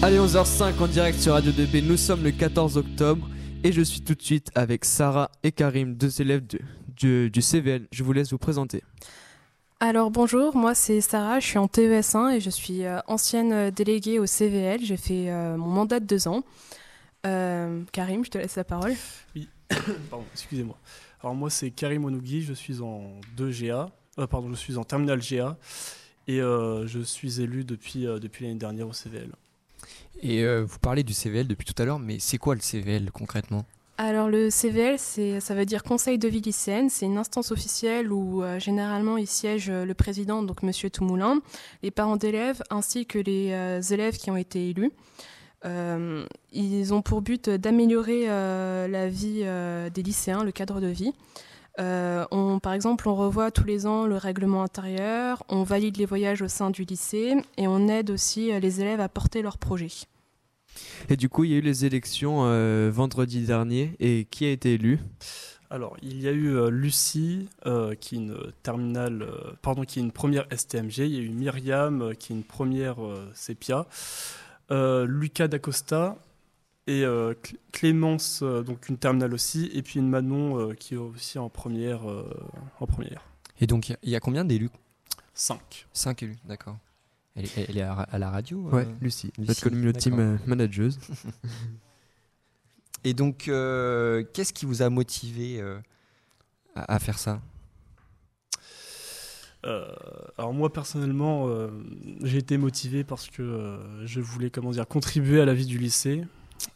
Allez, 11h05 en direct sur Radio 2B. Nous sommes le 14 octobre et je suis tout de suite avec Sarah et Karim, deux élèves du, du CVL. Je vous laisse vous présenter. Alors bonjour, moi c'est Sarah, je suis en TES1 et je suis euh, ancienne euh, déléguée au CVL. J'ai fait euh, mon mandat de deux ans. Karim, je te laisse la parole. Oui, pardon, excusez-moi. Alors moi c'est Karim Onougui, je suis en 2GA, pardon, je suis en terminal GA et je suis élu depuis, depuis l'année dernière au CVL. Et vous parlez du CVL depuis tout à l'heure, mais c'est quoi le CVL concrètement? Alors le CVL, ça veut dire Conseil de vie lycéenne. C'est une instance officielle où euh, généralement il siège euh, le président, donc Monsieur Toumoulin, les parents d'élèves ainsi que les euh, élèves qui ont été élus. ils ont pour but d'améliorer la vie des lycéens, le cadre de vie. On, par exemple, on revoit tous les ans le règlement intérieur, on valide les voyages au sein du lycée et on aide aussi les élèves à porter leurs projets. Et du coup, il y a eu les élections euh, vendredi dernier. Et qui a été élu? Alors, il y a eu euh, Lucie, euh, qui est une terminale, pardon, qui est une première STMG. Il y a eu Myriam, qui est une première Sepia. Lucas Dacosta et Clémence, donc une terminale aussi, et puis une Manon qui est aussi en première. en première. Et donc, il y a combien d'élus? Cinq. Cinq élus, d'accord. Elle, est à, la radio Ouais, euh, Lucie, notre community manageuse. Et donc, euh, qu'est-ce qui vous a motivé euh, à, faire ça? Alors moi personnellement, j'ai été motivé parce que je voulais comment dire contribuer à la vie du lycée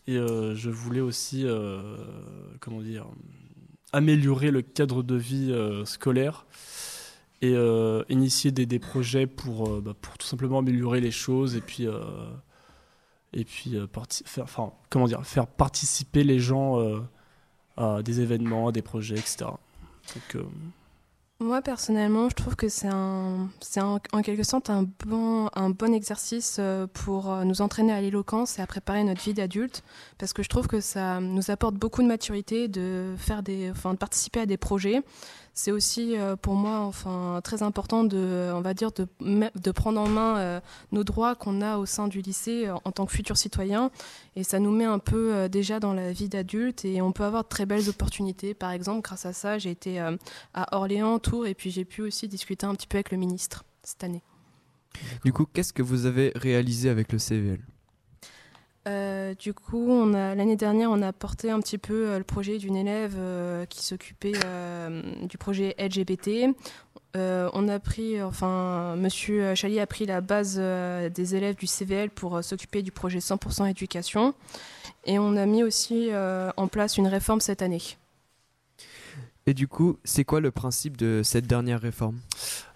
et je voulais aussi comment dire améliorer le cadre de vie scolaire et euh, initier des, des, projets pour, euh, bah, pour tout simplement améliorer les choses et puis, euh, et puis faire, comment dire, faire participer les gens à des événements, à des projets, etc. moi, personnellement, je trouve que c'est un, en, quelque sorte un bon, bon exercice pour nous entraîner à l'éloquence et à préparer notre vie d'adulte, parce que je trouve que ça nous apporte beaucoup de maturité de faire des, enfin, de participer à des projets c'est aussi euh, pour moi enfin très important de on va dire de, prendre en main euh, nos droits qu'on a au sein du lycée euh, en tant que futur citoyen. Et ça nous met un peu déjà dans la vie d'adulte. Et on peut avoir de très belles opportunités. Par exemple grâce à ça j'ai été à Orléans Tours. Et puis j'ai pu aussi discuter un petit peu avec le ministre cette année. Du coup qu'est-ce que vous avez réalisé avec le CVL euh, du coup, l'année dernière, on a porté un petit peu euh, le projet d'une élève euh, qui s'occupait du projet LGBT. on a pris, enfin, Monsieur Chalier a pris la base des élèves du CVL pour s'occuper du projet 100% éducation. Et on a mis aussi en place une réforme cette année. Et du coup, c'est quoi le principe de cette dernière réforme?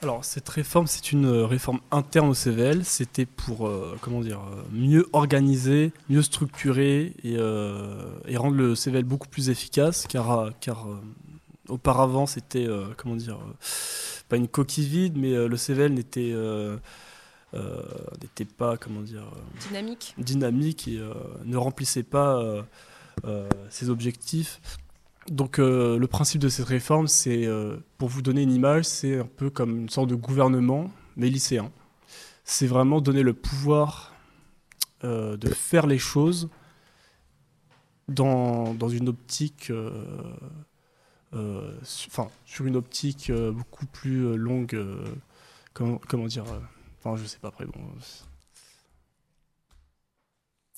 Alors, cette réforme, c'est une euh, réforme interne au CVL. C'était pour, euh, comment dire, euh, mieux organiser, mieux structurer et, rendre le CVL beaucoup plus efficace, car, car auparavant, c'était, comment dire, pas une coquille vide, mais le CVL n'était n'était pas, comment dire, dynamique, dynamique et ne remplissait pas ses objectifs. Donc euh, le principe de cette réforme, c'est, euh, pour vous donner une image, c'est un peu comme une sorte de gouvernement, mais lycéen. C'est vraiment donner le pouvoir euh, de faire les choses dans, une optique, enfin sur une optique beaucoup plus longue, comment, comment, dire, enfin je sais pas après bon.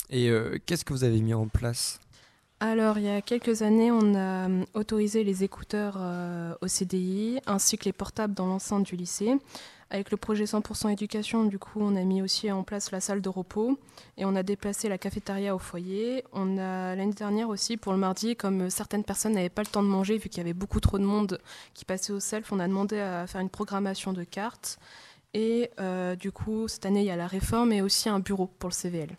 Et qu'est-ce que vous avez mis en place? Alors, il y a quelques années, on a euh, autorisé les écouteurs euh, au CDI ainsi que les portables dans l'enceinte du lycée. Avec le projet 100% éducation, du coup, on a mis aussi en place la salle de repos et on a déplacé la cafétéria au foyer. On a l'année dernière aussi pour le mardi, comme certaines personnes n'avaient pas le temps de manger vu qu'il y avait beaucoup trop de monde qui passait au self, on a demandé à faire une programmation de cartes. Et euh, du coup, cette année, il y a la réforme et aussi un bureau pour le CVL.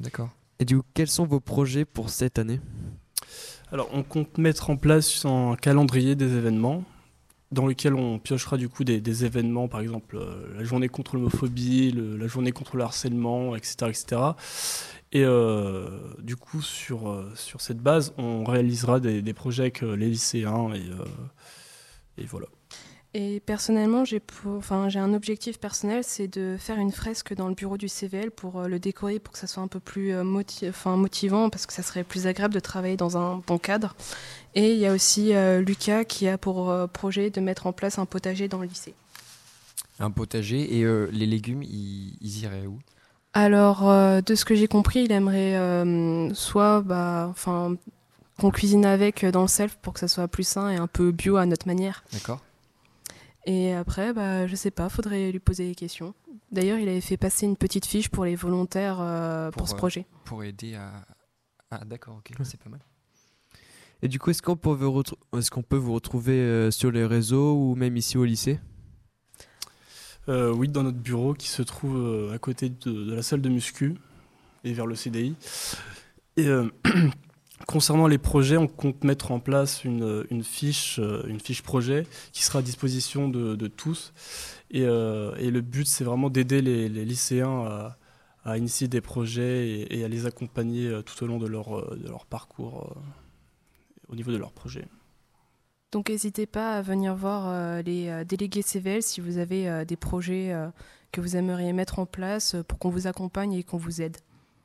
D'accord. Et du coup, quels sont vos projets pour cette année? Alors, on compte mettre en place un calendrier des événements dans lequel on piochera du coup des, événements, par exemple euh, la journée contre l'homophobie, la journée contre le harcèlement, etc. etc. Et euh, du coup, sur, euh, sur cette base, on réalisera des, projets avec les lycéens et, et voilà. Et personnellement, j'ai enfin, un objectif personnel, c'est de faire une fresque dans le bureau du CVL pour euh, le décorer, pour que ça soit un peu plus euh, moti- motivant, parce que ça serait plus agréable de travailler dans un bon cadre. Et il y a aussi euh, Lucas qui a pour projet de mettre en place un potager dans le lycée. Un potager et les légumes, ils, ils iraient où? Alors, de ce que j'ai compris, il aimerait soit bah, enfin, qu'on cuisine avec dans le self pour que ça soit plus sain et un peu bio à notre manière. D'accord Et après, bah, je sais pas, faudrait lui poser des questions. D'ailleurs, il avait fait passer une petite fiche pour les volontaires euh, pour, Pour, ce euh, projet. Pour aider à. Ah, d'accord, ok, c'est pas mal. Et du coup, est-ce qu'on peut, vous qu'on peut vous retrouver euh, sur les réseaux ou même ici au lycée? Euh, oui, dans notre bureau qui se trouve euh, à côté de, de la salle de muscu et vers le CDI. Et euh, concernant les projets, on compte mettre en place une, fiche, euh, une fiche projet qui sera à disposition de, tous. Et, euh, et le but, c'est vraiment d'aider les, lycéens à, initier des projets et, à les accompagner euh, tout au long de leur, de leur parcours au niveau de leurs projets. Donc, n'hésitez pas à venir voir les délégués CVL si vous avez des projets que vous aimeriez mettre en place pour qu'on vous accompagne et qu'on vous aide.